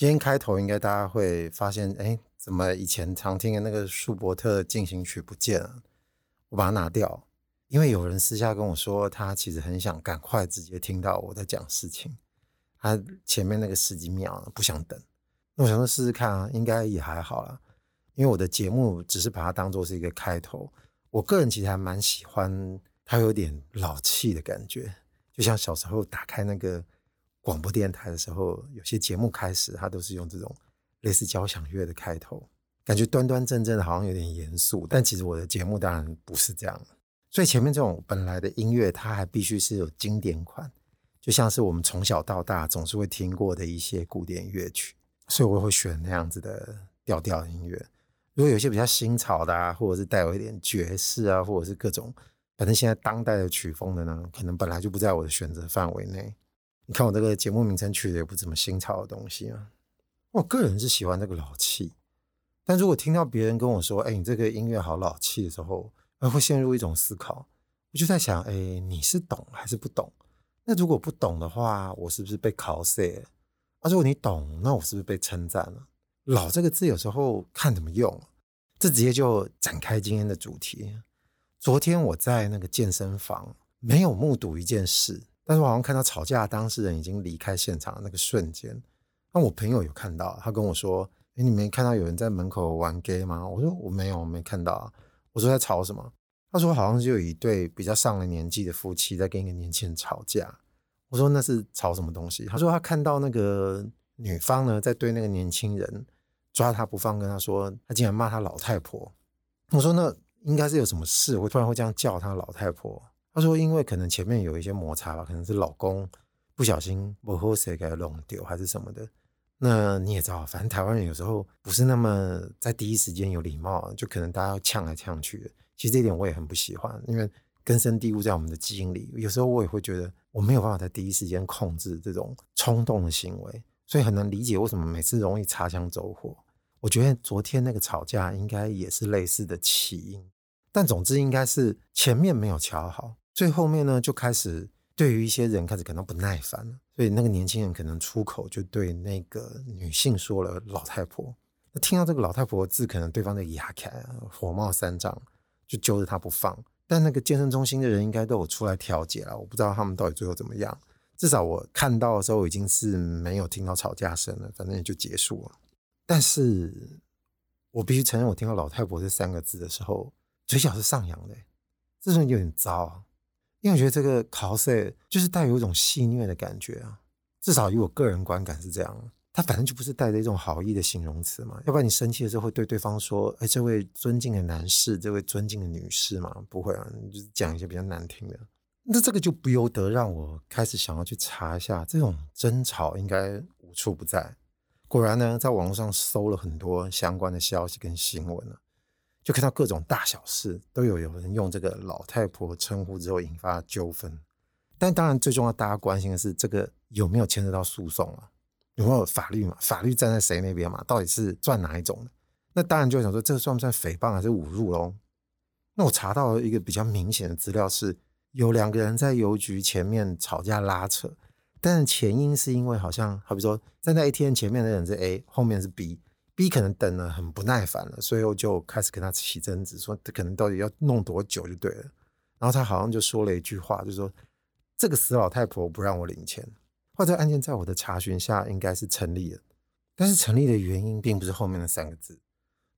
今天开头应该大家会发现，哎，怎么以前常听的那个舒伯特进行曲不见了？我把它拿掉，因为有人私下跟我说，他其实很想赶快直接听到我在讲事情，他前面那个十几秒不想等。那我想说试试看啊，应该也还好啦，因为我的节目只是把它当做是一个开头。我个人其实还蛮喜欢它有点老气的感觉，就像小时候打开那个。广播电台的时候，有些节目开始，它都是用这种类似交响乐的开头，感觉端端正正的，好像有点严肃。但其实我的节目当然不是这样，所以前面这种本来的音乐，它还必须是有经典款，就像是我们从小到大总是会听过的一些古典乐曲，所以我会选那样子的调调音乐。如果有些比较新潮的啊，或者是带有一点爵士啊，或者是各种反正现在当代的曲风的呢，可能本来就不在我的选择范围内。你看我这个节目名称取的也不怎么新潮的东西啊，我个人是喜欢这个老气，但如果听到别人跟我说：“哎，你这个音乐好老气”的时候，我会陷入一种思考。我就在想：哎，你是懂还是不懂？那如果不懂的话，我是不是被考死了？啊，如果你懂，那我是不是被称赞了？老这个字有时候看怎么用，这直接就展开今天的主题。昨天我在那个健身房，没有目睹一件事。但是我好像看到吵架当事人已经离开现场那个瞬间，那我朋友有看到，他跟我说：“哎，你没看到有人在门口玩 gay 吗？”我说：“我没有，我没看到。”我说：“在吵什么？”他说：“好像就有一对比较上了年纪的夫妻在跟一个年轻人吵架。”我说：“那是吵什么东西？”他说：“他看到那个女方呢，在对那个年轻人抓他不放，跟他说他竟然骂他老太婆。”我说：“那应该是有什么事，我突然会这样叫他老太婆。”他说：“因为可能前面有一些摩擦吧，可能是老公不小心把喝水给弄丢，还是什么的。那你也知道，反正台湾人有时候不是那么在第一时间有礼貌，就可能大家要呛来呛去的。其实这一点我也很不喜欢，因为根深蒂固在我们的基因里。有时候我也会觉得我没有办法在第一时间控制这种冲动的行为，所以很难理解为什么每次容易擦枪走火。我觉得昨天那个吵架应该也是类似的起因，但总之应该是前面没有乔好。”最后面呢，就开始对于一些人开始感到不耐烦了，所以那个年轻人可能出口就对那个女性说了“老太婆”。那听到这个“老太婆”字，可能对方的牙开，火冒三丈，就揪着他不放。但那个健身中心的人应该都有出来调解了，我不知道他们到底最后怎么样。至少我看到的时候已经是没有听到吵架声了，反正也就结束了。但是我必须承认，我听到“老太婆”这三个字的时候，嘴角是上扬的，这种有点糟啊。因为我觉得这个考试就是带有一种戏谑的感觉啊，至少以我个人观感是这样。他反正就不是带着一种好意的形容词嘛，要不然你生气的时候会对对方说：“哎，这位尊敬的男士，这位尊敬的女士嘛。”不会啊，你就讲一些比较难听的。那这个就不由得让我开始想要去查一下，这种争吵应该无处不在。果然呢，在网络上搜了很多相关的消息跟新闻了。就看到各种大小事都有有人用这个老太婆称呼之后引发纠纷，但当然最重要大家关心的是这个有没有牵扯到诉讼啊？有没有法律嘛？法律站在谁那边嘛？到底是算哪一种的？那当然就想说这个算不算诽谤还是侮辱喽？那我查到一个比较明显的资料是，有两个人在邮局前面吵架拉扯，但是前因是因为好像好比说站在 ATM 前面的人是 A，后面是 B。B 可能等了很不耐烦了，所以我就开始跟他起争执，说他可能到底要弄多久就对了。然后他好像就说了一句话，就说这个死老太婆不让我领钱。或者案件在我的查询下应该是成立了，但是成立的原因并不是后面的三个字，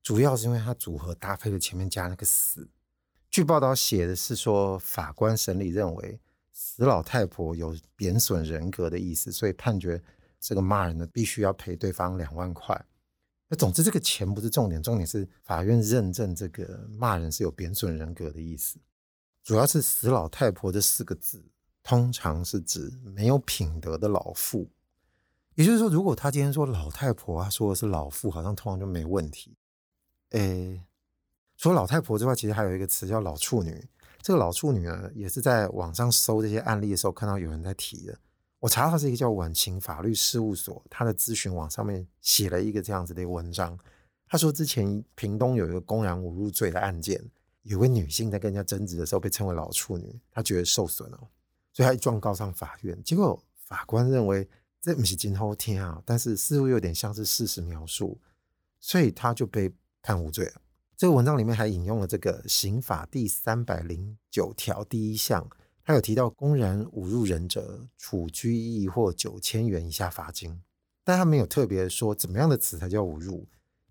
主要是因为他组合搭配了前面加那个死。据报道写的是说法官审理认为死老太婆有贬损人格的意思，所以判决这个骂人的必须要赔对方两万块。那总之，这个钱不是重点，重点是法院认证这个骂人是有贬损人格的意思。主要是“死老太婆”这四个字，通常是指没有品德的老妇。也就是说，如果他今天说老太婆，他说的是老妇，好像通常就没问题。诶，除了老太婆之外，其实还有一个词叫老处女。这个老处女呢，也是在网上搜这些案例的时候看到有人在提的。我查到是一个叫晚晴法律事务所，他的咨询网上面写了一个这样子的文章。他说，之前屏东有一个公然侮辱罪的案件，有位女性在跟人家争执的时候被称为老处女，她觉得受损了，所以她一状告上法院。结果法官认为这不是今后天啊，但是似乎有点像是事实描述，所以他就被判无罪了。这个文章里面还引用了这个刑法第三百零九条第一项，他有提到公然侮辱人者，处拘役或九千元以下罚金，但他没有特别说怎么样的词才叫侮辱。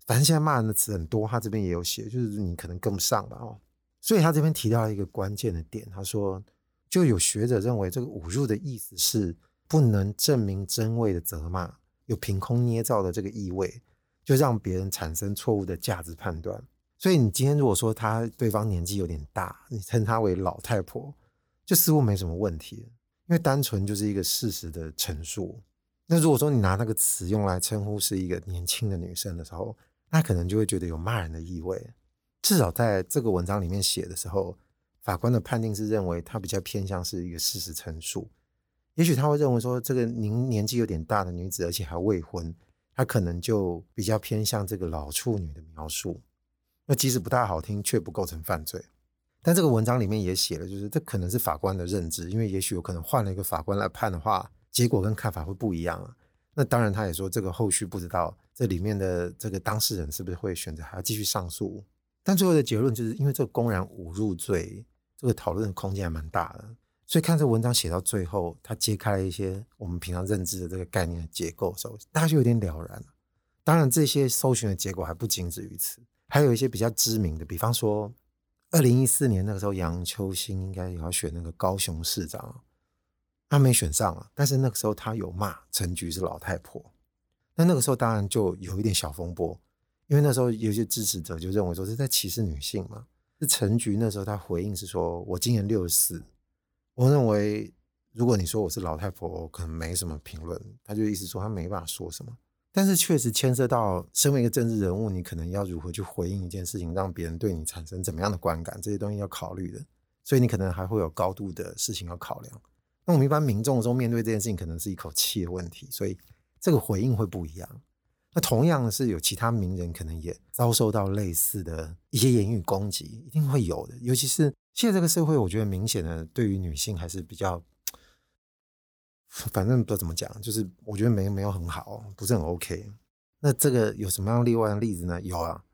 反正现在骂人的词很多，他这边也有写，就是你可能跟不上吧哦。所以他这边提到了一个关键的点，他说就有学者认为这个侮辱的意思是。不能证明真伪的责骂，有凭空捏造的这个意味，就让别人产生错误的价值判断。所以你今天如果说他对方年纪有点大，你称他为老太婆，就似乎没什么问题，因为单纯就是一个事实的陈述。那如果说你拿那个词用来称呼是一个年轻的女生的时候，那可能就会觉得有骂人的意味。至少在这个文章里面写的时候，法官的判定是认为他比较偏向是一个事实陈述。也许他会认为说，这个您年纪有点大的女子，而且还未婚，她可能就比较偏向这个老处女的描述。那即使不太好听，却不构成犯罪。但这个文章里面也写了，就是这可能是法官的认知，因为也许有可能换了一个法官来判的话，结果跟看法会不一样啊。那当然，他也说这个后续不知道这里面的这个当事人是不是会选择还要继续上诉。但最后的结论就是因为这个公然侮辱罪，这个讨论的空间还蛮大的。所以看这文章写到最后，他揭开了一些我们平常认知的这个概念的结构的时候，大家就有点了然了。当然，这些搜寻的结果还不仅止于此，还有一些比较知名的，比方说，二零一四年那个时候，杨秋兴应该也要选那个高雄市长，他没选上啊。但是那个时候他有骂陈菊是老太婆，那那个时候当然就有一点小风波，因为那时候有些支持者就认为说是在歧视女性嘛。是陈菊那时候他回应是说，我今年六十四。我认为，如果你说我是老太婆，可能没什么评论。他就意思说他没办法说什么，但是确实牵涉到身为一个政治人物，你可能要如何去回应一件事情，让别人对你产生怎么样的观感，这些东西要考虑的。所以你可能还会有高度的事情要考量。那我们一般民众中面对这件事情，可能是一口气的问题，所以这个回应会不一样。那同样是有其他名人可能也遭受到类似的一些言语攻击，一定会有的，尤其是。现在这个社会，我觉得明显的对于女性还是比较，反正不知道怎么讲，就是我觉得没没有很好，不是很 OK。那这个有什么样例外的例子呢？有啊，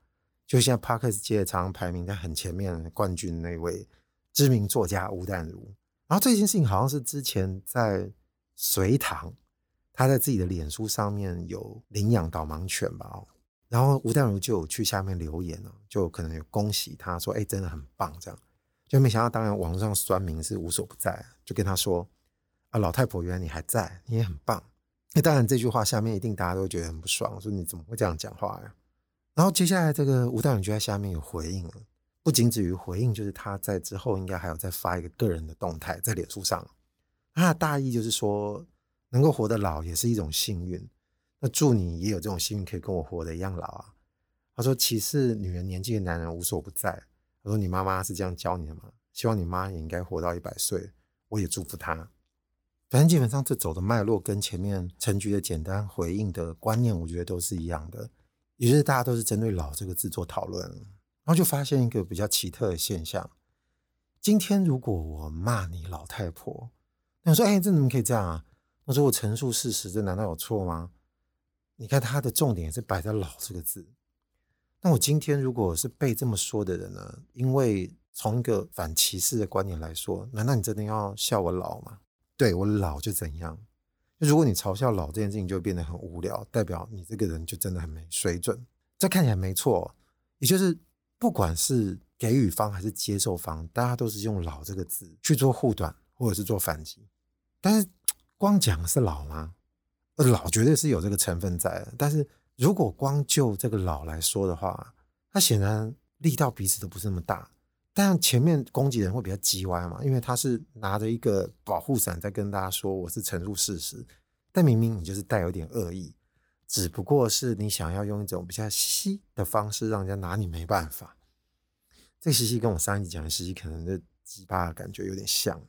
就现在 Podcast 界常排名在很前面冠军那位知名作家吴淡如。然后这件事情好像是之前在隋唐，他在自己的脸书上面有领养导盲犬吧，然后吴淡如就有去下面留言了，就可能有恭喜他说：“哎，真的很棒。”这样。就没想到，当然网络上酸民是无所不在，就跟他说：“啊，老太婆，原来你还在，你也很棒。”那当然，这句话下面一定大家都觉得很不爽，说你怎么会这样讲话呀？然后接下来这个吴大勇就在下面有回应了，不仅止于回应，就是他在之后应该还有再发一个个人的动态在脸书上。他的大意就是说，能够活得老也是一种幸运。那祝你也有这种幸运，可以跟我活得一样老啊。他说：“歧视女人年纪的男人无所不在。”他说：“你妈妈是这样教你的吗？希望你妈也应该活到一百岁。我也祝福她。反正基本上这走的脉络跟前面陈局的简单回应的观念，我觉得都是一样的，也就是大家都是针对‘老’这个字做讨论。然后就发现一个比较奇特的现象：今天如果我骂你老太婆，那我说：‘哎，这怎么可以这样啊？’我说：‘我陈述事实，这难道有错吗？’你看他的重点也是摆在‘老’这个字。”那我今天如果是被这么说的人呢？因为从一个反歧视的观点来说，难道你真的要笑我老吗？对，我老就怎样？如果你嘲笑老这件事情，就变得很无聊，代表你这个人就真的很没水准。这看起来没错，也就是不管是给予方还是接受方，大家都是用“老”这个字去做护短或者是做反击。但是光讲是老吗？老绝对是有这个成分在的，但是。如果光就这个老来说的话，他显然力道彼此都不是那么大。但前面攻击人会比较叽歪嘛，因为他是拿着一个保护伞在跟大家说我是陈述事实，但明明你就是带有点恶意，只不过是你想要用一种比较嘻的方式让人家拿你没办法。这个嘻嘻跟我上一集讲的嘻嘻可能的鸡巴感觉有点像。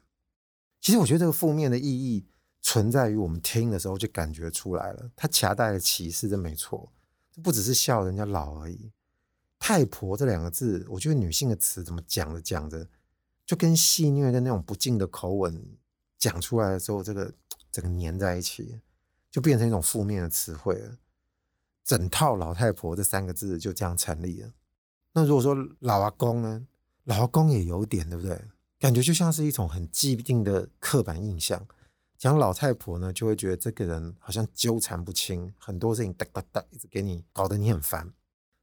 其实我觉得这个负面的意义。存在于我们听的时候就感觉出来了，他夹带的歧视真没错，这不只是笑人家老而已。太婆这两个字，我觉得女性的词怎么讲着讲着，就跟戏谑的那种不敬的口吻讲出来的时候，这个整个粘在一起，就变成一种负面的词汇了。整套老太婆这三个字就这样成立了。那如果说老阿公呢？老阿公也有点，对不对？感觉就像是一种很既定的刻板印象。讲老太婆呢，就会觉得这个人好像纠缠不清，很多事情哒哒哒一直给你搞得你很烦。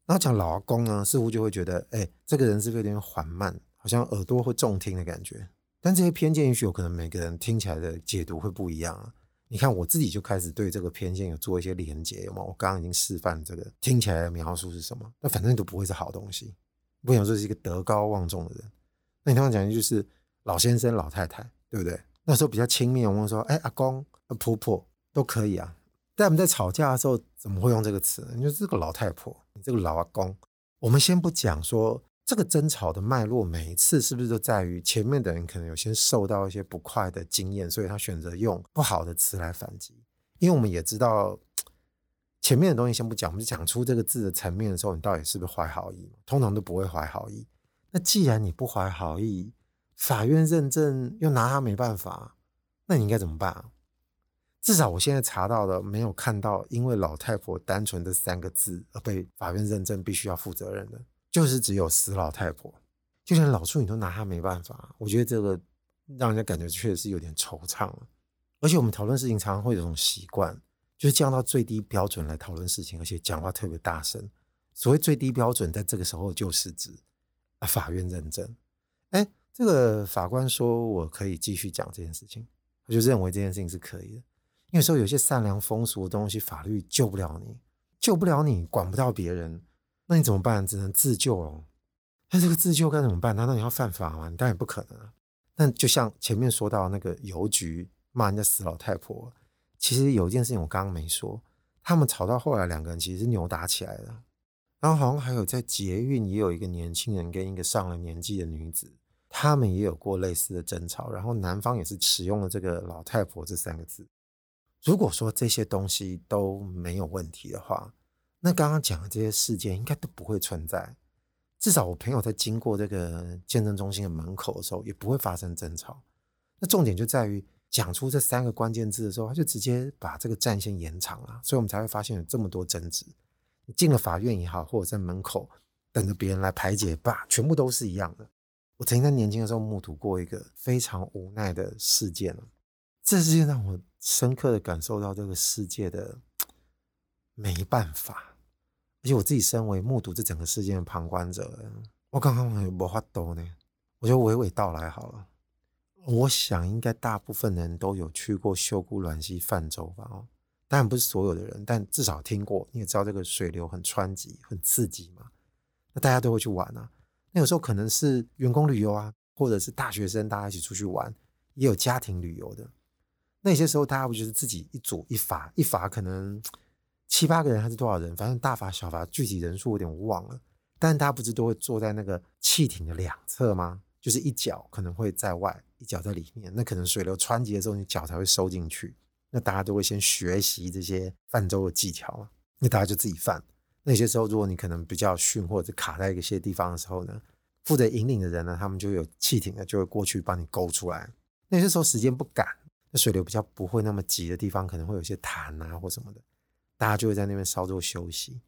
然后讲老阿公呢，似乎就会觉得，哎，这个人是不是有点缓慢，好像耳朵会重听的感觉。但这些偏见也许有可能每个人听起来的解读会不一样啊。你看我自己就开始对这个偏见有做一些连结，有吗？我刚刚已经示范这个听起来的描述是什么？那反正都不会是好东西。不想说是一个德高望重的人。那你通常讲的就是老先生、老太太，对不对？那时候比较亲密，我们说，哎，阿公、婆婆都可以啊。但我们在吵架的时候，怎么会用这个词？你说这个老太婆，你这个老阿公，我们先不讲说这个争吵的脉络，每一次是不是都在于前面的人可能有些受到一些不快的经验，所以他选择用不好的词来反击。因为我们也知道前面的东西先不讲，我们讲出这个字的层面的时候，你到底是不是怀好意？通常都不会怀好意。那既然你不怀好意，法院认证又拿他没办法，那你应该怎么办啊？至少我现在查到的，没有看到因为老太婆单纯的三个字而被法院认证必须要负责任的，就是只有死老太婆，就连老处女都拿她没办法。我觉得这个让人家感觉确实是有点惆怅了。而且我们讨论事情常常会有种习惯，就是降到最低标准来讨论事情，而且讲话特别大声。所谓最低标准，在这个时候就是指啊法院认证。哎，这个法官说我可以继续讲这件事情，我就认为这件事情是可以的。因为说有些善良风俗的东西，法律救不了你，救不了你，管不到别人，那你怎么办？只能自救了。那这个自救该怎么办？难道你要犯法吗？当然不可能啊。但就像前面说到那个邮局骂人家死老太婆，其实有一件事情我刚刚没说，他们吵到后来两个人其实是扭打起来了。然后好像还有在捷运也有一个年轻人跟一个上了年纪的女子，他们也有过类似的争吵，然后男方也是使用了这个老太婆这三个字。如果说这些东西都没有问题的话，那刚刚讲的这些事件应该都不会存在。至少我朋友在经过这个健身中心的门口的时候，也不会发生争吵。那重点就在于讲出这三个关键字的时候，他就直接把这个战线延长了，所以我们才会发现有这么多争执。你进了法院也好，或者在门口等着别人来排解吧，全部都是一样的。我曾经在年轻的时候目睹过一个非常无奈的事件，这事件让我。深刻的感受到这个世界的没办法，而且我自己身为目睹这整个事件的旁观者，我刚刚有没法多呢？我就娓娓道来好了。我想应该大部分人都有去过秀姑峦溪泛舟吧？哦，当然不是所有的人，但至少听过。你也知道这个水流很湍急、很刺激嘛，那大家都会去玩啊。那有时候可能是员工旅游啊，或者是大学生大家一起出去玩，也有家庭旅游的。那些时候，大家不就是自己一组一筏，一筏可能七八个人还是多少人？反正大筏小筏具体人数有点忘了。但是大家不是都会坐在那个汽艇的两侧吗？就是一脚可能会在外，一脚在里面。那可能水流湍急的时候，你脚才会收进去。那大家都会先学习这些泛舟的技巧嘛。那大家就自己泛。那些时候，如果你可能比较逊，或者卡在一些地方的时候呢，负责引领的人呢，他们就有汽艇的就会过去帮你勾出来。那些时候时间不赶。那水流比较不会那么急的地方，可能会有些潭啊或什么的，大家就会在那边稍作休息。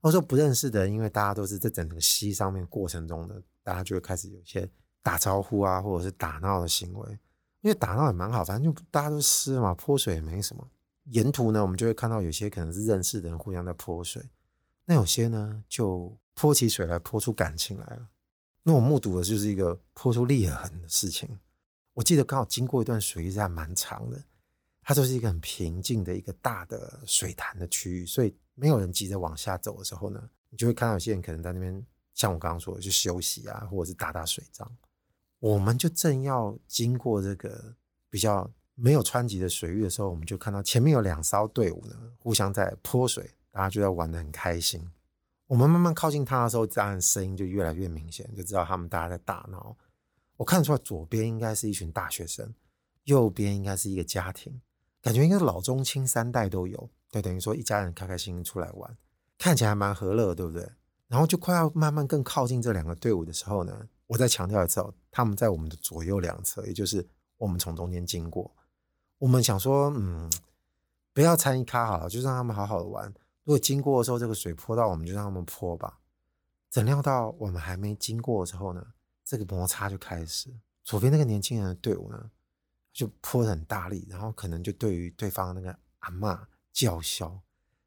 或者说不认识的人，因为大家都是在整个溪上面过程中的，大家就会开始有一些打招呼啊，或者是打闹的行为。因为打闹也蛮好，反正就大家都湿嘛，泼水也没什么。沿途呢，我们就会看到有些可能是认识的人互相在泼水，那有些呢就泼起水来，泼出感情来了。那我目睹的就是一个泼出裂痕的事情。我记得刚好经过一段水域，还蛮长的，它就是一个很平静的一个大的水潭的区域，所以没有人急着往下走的时候呢，你就会看到有些人可能在那边，像我刚刚说的，去休息啊，或者是打打水仗。我们就正要经过这个比较没有湍急的水域的时候，我们就看到前面有两艘队伍呢，互相在泼水，大家就在玩得很开心。我们慢慢靠近他的时候，当然声音就越来越明显，就知道他们大家在打闹。我看出来，左边应该是一群大学生，右边应该是一个家庭，感觉应该是老中青三代都有，就等于说一家人开开心心出来玩，看起来还蛮和乐，对不对？然后就快要慢慢更靠近这两个队伍的时候呢，我再强调一次哦，他们在我们的左右两侧，也就是我们从中间经过。我们想说，嗯，不要参与咖好了，就让他们好好的玩。如果经过的时候这个水泼到，我们就让他们泼吧。怎料到我们还没经过的时候呢，这个摩擦就开始。左边那个年轻人的队伍呢，就泼得很大力，然后可能就对于对方那个阿嬷叫嚣。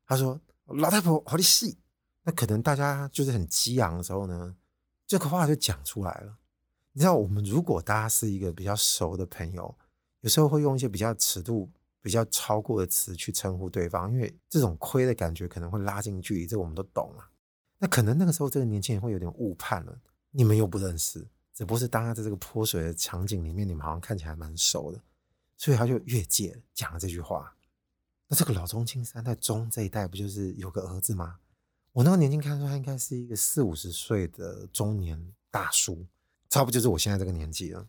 他说：“老太婆，好你死！”那可能大家就是很激昂的时候呢，这个话就讲出来了。你知道，我们如果大家是一个比较熟的朋友，有时候会用一些比较尺度比较超过的词去称呼对方，因为这种亏的感觉可能会拉近距离，这我们都懂啊。那可能那个时候这个年轻人会有点误判了，你们又不认识，只不过是当他在这个泼水的场景里面，你们好像看起来蛮熟的，所以他就越界讲了这句话。那这个老中青三代中这一代不就是有个儿子吗？我那个年轻看出他应该是一个四五十岁的中年大叔，差不多就是我现在这个年纪了。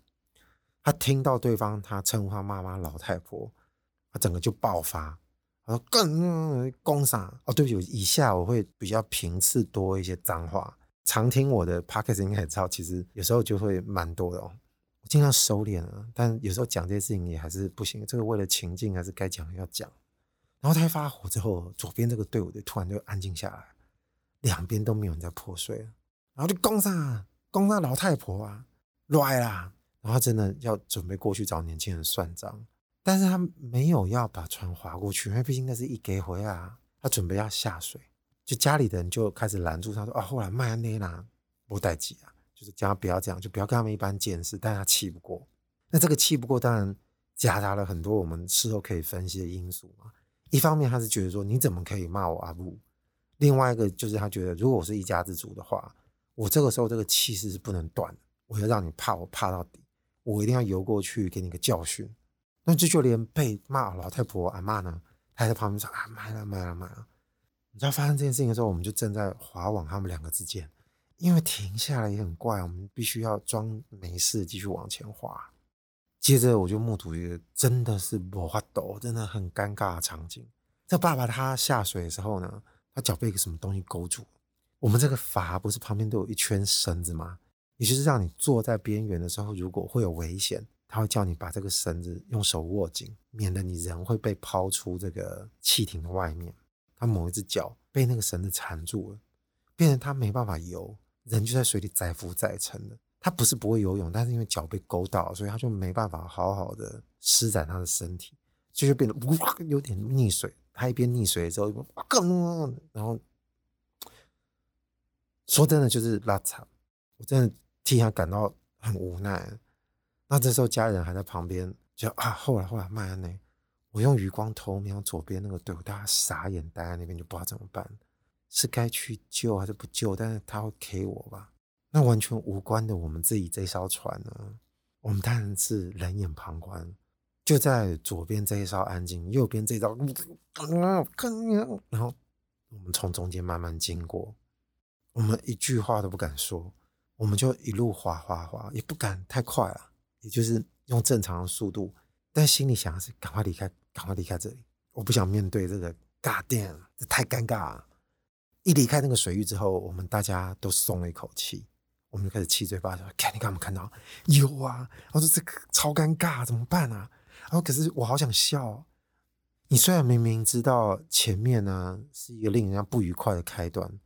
他听到对方他称呼他妈妈老太婆，他整个就爆发，他说更攻杀哦，对不起，以下我会比较频次多一些脏话，常听我的 podcast 应该也知道，其实有时候就会蛮多的哦。我尽量收敛了，但有时候讲这些事情也还是不行，这个为了情境还是该讲要讲。然后他一发火之后，左边这个队伍就突然就安静下来，两边都没有人在破水了，然后就攻上，攻上老太婆啊，来啦！然后真的要准备过去找年轻人算账，但是他没有要把船划过去，因为毕竟那是一给回啊，他准备要下水，就家里的人就开始拦住他说：“啊，后来麦安内娜不带急啊，就是叫他不要这样，就不要跟他们一般见识。”但他气不过，那这个气不过当然夹杂了很多我们事后可以分析的因素嘛。一方面他是觉得说，你怎么可以骂我阿布？另外一个就是他觉得，如果我是一家之主的话，我这个时候这个气势是不能断的，我要让你怕我怕到底，我一定要游过去给你个教训。那这就连被骂老太婆阿嬷呢，他还在旁边说啊，妈呀妈呀妈呀！你知道发生这件事情的时候，我们就正在划往他们两个之间，因为停下来也很怪，我们必须要装没事继续往前划。接着我就目睹一个真的是没法度，真的很尴尬的场景。这爸爸他下水的时候呢，他脚被一个什么东西勾住。我们这个筏不是旁边都有一圈绳子吗？也就是让你坐在边缘的时候，如果会有危险，他会叫你把这个绳子用手握紧，免得你人会被抛出这个汽艇的外面。他某一只脚被那个绳子缠住了，变成他没办法游，人就在水里载浮载沉的。他不是不会游泳，但是因为脚被勾到，所以他就没办法好好的施展他的身体，就就变得哇有点溺水。他一边溺水的时候，更然后说真的就是拉惨，我真的替他感到很无奈。那这时候家人还在旁边，就啊后来后来麦安内，我用余光偷瞄左边那个队伍，大家傻眼呆在那边，就不知道怎么办，是该去救还是不救？但是他会 K 我吧？那完全无关的，我们自己这艘船呢？我们当然是冷眼旁观。就在左边这一艘安静，右边这一艘，然后我们从中间慢慢经过，我们一句话都不敢说，我们就一路滑滑滑，也不敢太快啊，也就是用正常的速度，但心里想的是赶快离开，赶快离开这里，我不想面对这个尬电，这太尴尬了。一离开那个水域之后，我们大家都松了一口气。我们就开始七嘴八舌，看你看没看到？有啊！我说这个超尴尬，怎么办啊？然后可是我好想笑。你虽然明明知道前面呢是一个令人家不愉快的开端，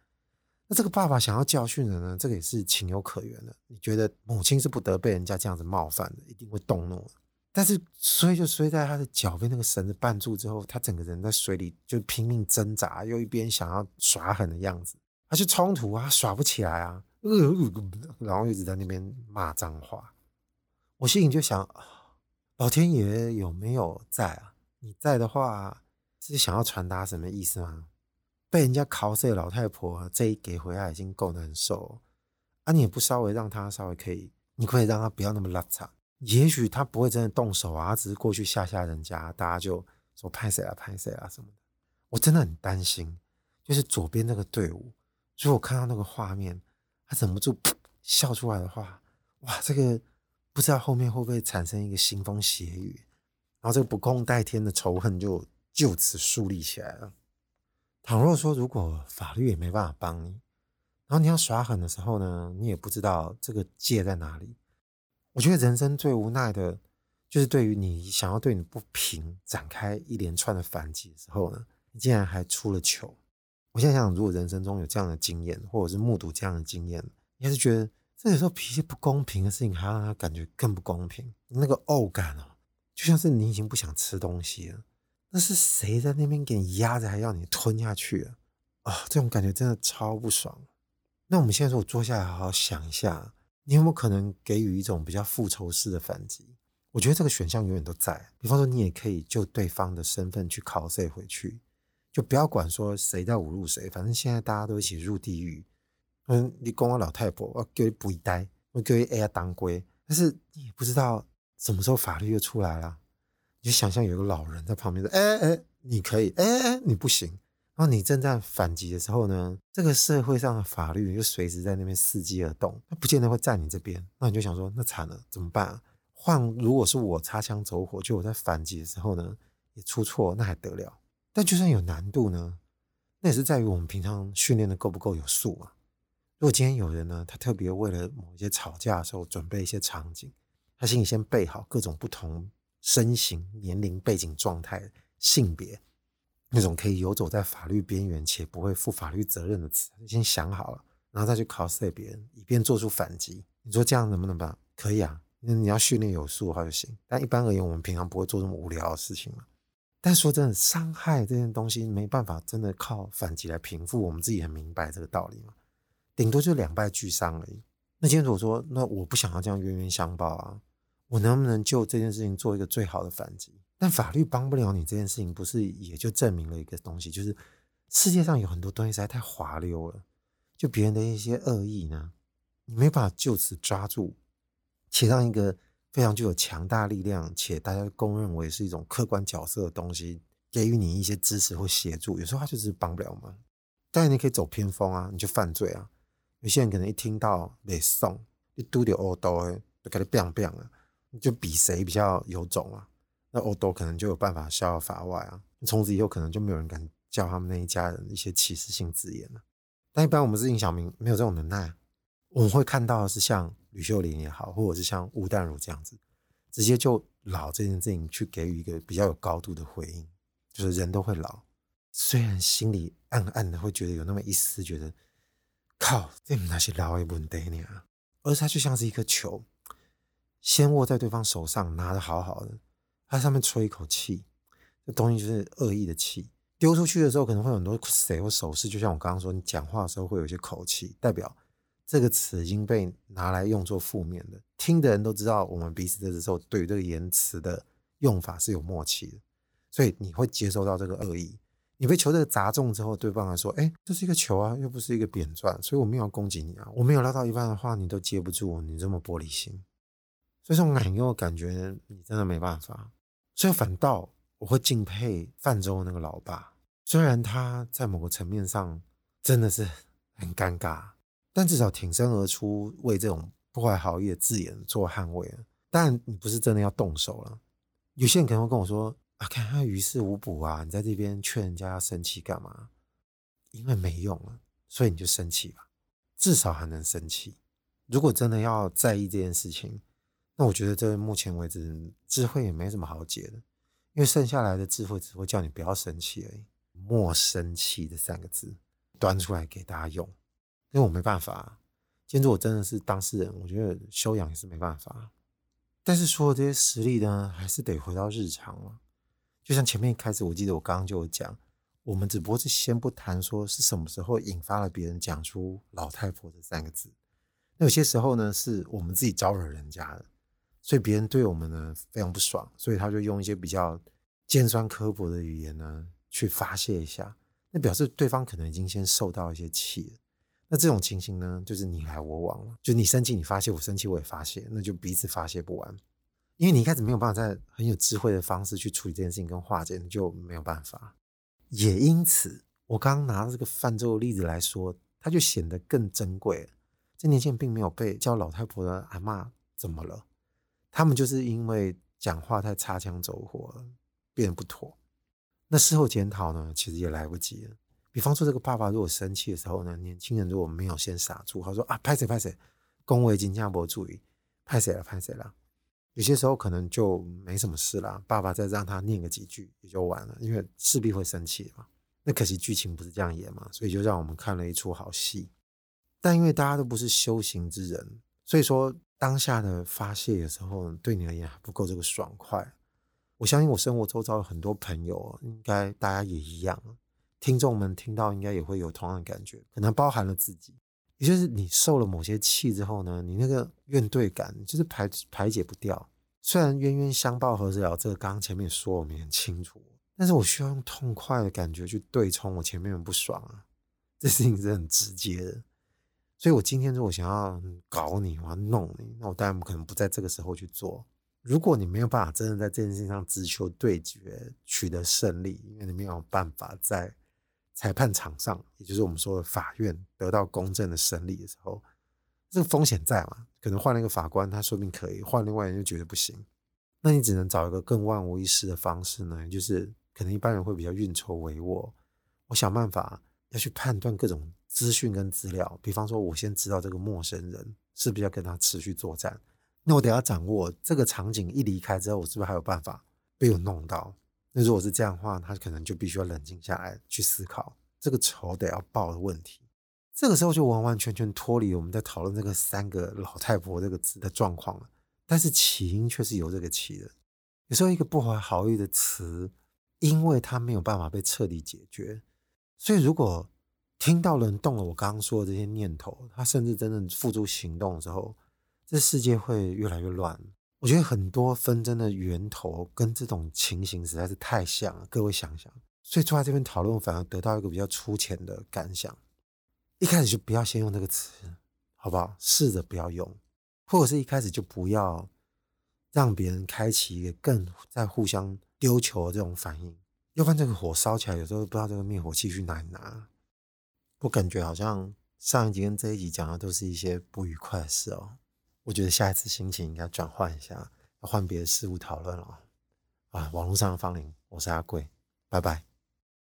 那这个爸爸想要教训人呢，这个也是情有可原的。你觉得母亲是不得被人家这样子冒犯的，一定会动怒。但是衰就衰在他的脚被那个绳子绊住之后，他整个人在水里就拼命挣扎，又一边想要耍狠的样子，他就冲突啊，耍不起来啊。然后一直在那边骂脏话，我心里就想：老天爷有没有在啊？你在的话，是想要传达什么意思吗？被人家拷死的老太婆这一给回来已经够难受，啊，你也不稍微让他稍微可以，你可以让他不要那么邋遢。也许他不会真的动手啊，只是过去吓吓人家，大家就说拍谁啊拍谁啊什么的。我真的很担心，就是左边那个队伍，如果看到那个画面。他忍不住笑出来的话，哇，这个不知道后面会不会产生一个腥风血雨，然后这个不共戴天的仇恨就就此树立起来了。倘若说如果法律也没办法帮你，然后你要耍狠的时候呢，你也不知道这个界在哪里。我觉得人生最无奈的，就是对于你想要对你不平展开一连串的反击的时候呢，你竟然还出了糗。我现在想，如果人生中有这样的经验，或者是目睹这样的经验，你还是觉得这有时候脾气不公平的事情，还让他感觉更不公平。那个呕感哦，就像是你已经不想吃东西了，那是谁在那边给你压着，还要你吞下去啊？啊、哦，这种感觉真的超不爽。那我们现在说，我坐下来好好想一下，你有没有可能给予一种比较复仇式的反击？我觉得这个选项永远都在。比方说，你也可以就对方的身份去拷谁回去。就不要管说谁在侮辱谁，反正现在大家都一起入地狱。嗯，你讲我老太婆，我叫你不呆，我叫你哎呀当归。但是你也不知道什么时候法律又出来了。你就想象有个老人在旁边说：“哎哎，你可以，哎哎，你不行。”然后你正在反击的时候呢，这个社会上的法律就随时在那边伺机而动，它不见得会站你这边。那你就想说：“那惨了，怎么办啊？”换如果是我擦枪走火，就我在反击的时候呢，也出错，那还得了？但就算有难度呢，那也是在于我们平常训练的够不够有素嘛。如果今天有人呢，他特别为了某一些吵架的时候准备一些场景，他心里先备好各种不同身形、年龄、背景、状态、性别那种可以游走在法律边缘且不会负法律责任的词，他先想好了，然后再去考试别人，以便做出反击。你说这样能不能办？可以啊，那你要训练有素的话就行。但一般而言，我们平常不会做这么无聊的事情嘛。但说真的，伤害这件东西没办法真的靠反击来平复。我们自己很明白这个道理嘛，顶多就两败俱伤而已。那今天我说，那我不想要这样冤冤相报啊，我能不能就这件事情做一个最好的反击？但法律帮不了你这件事情，不是也就证明了一个东西，就是世界上有很多东西实在太滑溜了，就别人的一些恶意呢，你没办法就此抓住，且让一个。非常具有强大力量，且大家公认为是一种客观角色的东西，给予你一些支持或协助，有时候他就是帮不了忙。当然你可以走偏锋啊，你就犯罪啊。有些人可能一听到被送，一嘟点欧兜，就给他 biang biang 啊，你就比谁比较有种啊。那欧兜可能就有办法逍遥法外啊。从此以后可能就没有人敢叫他们那一家人一些歧视性字眼了。但一般我们市井小明没有这种能耐，我们会看到的是像。吕秀莲也好，或者是像吴淡如这样子，直接就老这件事情去给予一个比较有高度的回应，就是人都会老，虽然心里暗暗的会觉得有那么一丝觉得，靠，这那些老也不得呢，而他就像是一颗球，先握在对方手上，拿得好好的，他上面吹一口气，这东西就是恶意的气，丢出去的时候可能会有很多谁或手势，就像我刚刚说，你讲话的时候会有一些口气，代表。这个词已经被拿来用作负面的，听的人都知道，我们彼此的时候对于这个言辞的用法是有默契的，所以你会接收到这个恶意。你被球这个砸中之后，对方来说：“哎，这是一个球啊，又不是一个扁钻，所以我没有要攻击你啊，我没有拉到一半的话，你都接不住，你这么玻璃心。”所以这种感给我感觉你真的没办法。所以反倒我会敬佩泛舟那个老爸，虽然他在某个层面上真的是很尴尬。但至少挺身而出，为这种不怀好意的字眼做捍卫。但你不是真的要动手了。有些人可能会跟我说：“啊，看他于事无补啊，你在这边劝人家要生气干嘛？因为没用了，所以你就生气吧，至少还能生气。如果真的要在意这件事情，那我觉得这目前为止智慧也没什么好解的，因为剩下来的智慧只会叫你不要生气而已。莫生气这三个字端出来给大家用。因为我没办法，今天我真的是当事人，我觉得修养也是没办法。但是说这些实例呢，还是得回到日常了。就像前面一开始，我记得我刚刚就有讲，我们只不过是先不谈说是什么时候引发了别人讲出“老太婆”这三个字。那有些时候呢，是我们自己招惹人家的，所以别人对我们呢非常不爽，所以他就用一些比较尖酸刻薄的语言呢去发泄一下，那表示对方可能已经先受到一些气了。那这种情形呢，就是你来我往了，就你生气你发泄，我生气我也发泄，那就彼此发泄不完。因为你一开始没有办法在很有智慧的方式去处理这件事情跟化解，你就没有办法。也因此，我刚刚拿这个泛舟的例子来说，它就显得更珍贵。这年轻人并没有被叫老太婆的阿嬷怎么了，他们就是因为讲话太擦枪走火了，变得不妥。那事后检讨呢，其实也来不及了。比方说，这个爸爸如果生气的时候呢，年轻人如果没有先刹住，他说啊，拍谁拍谁，恭维金家伯注意，拍谁了拍谁了，有些时候可能就没什么事啦，爸爸再让他念个几句也就完了，因为势必会生气嘛。那可惜剧情不是这样演嘛，所以就让我们看了一出好戏。但因为大家都不是修行之人，所以说当下的发泄的时候，对你而言还不够这个爽快。我相信我生活周遭有很多朋友，应该大家也一样，听众们听到应该也会有同样的感觉，可能包含了自己。也就是你受了某些气之后呢，你那个怨怼感就是排排解不掉。虽然冤冤相报何时了，这个刚刚前面说我们很清楚，但是我需要用痛快的感觉去对冲我前面的不爽啊。这事情是很直接的，所以我今天如果想要搞你，我要弄你，那我当然不可能不在这个时候去做。如果你没有办法真的在这件事情上直球对决，取得胜利，因为你没有办法在。裁判场上，也就是我们说的法院得到公正的审理的时候，这个风险在嘛？可能换了一个法官，他说不定可以；换另外人就觉得不行。那你只能找一个更万无一失的方式呢？就是可能一般人会比较运筹帷幄。我想办法要去判断各种资讯跟资料，比方说，我先知道这个陌生人是不是要跟他持续作战。那我得要掌握这个场景一离开之后，我是不是还有办法被我弄到？那如果是这样的话，他可能就必须要冷静下来去思考这个仇得要报的问题。这个时候就完完全全脱离我们在讨论这个三个老太婆这个字的状况了。但是起因却是由这个起的。有时候一个不怀好意的词，因为它没有办法被彻底解决，所以如果听到人动了我刚刚说的这些念头，他甚至真正付诸行动的时候，这世界会越来越乱。我觉得很多纷争的源头跟这种情形实在是太像了，各位想想。所以坐在这边讨论，反而得到一个比较粗浅的感想。一开始就不要先用这个词，好不好？试着不要用，或者是一开始就不要让别人开启一个更在互相丢球的这种反应。要不然这个火烧起来，有时候不知道这个灭火器去哪里拿。我感觉好像上一集跟这一集讲的都是一些不愉快的事哦。我觉得下一次心情应该转换一下，换别的事物讨论了。啊，网络上的方玲，我是阿贵，拜拜。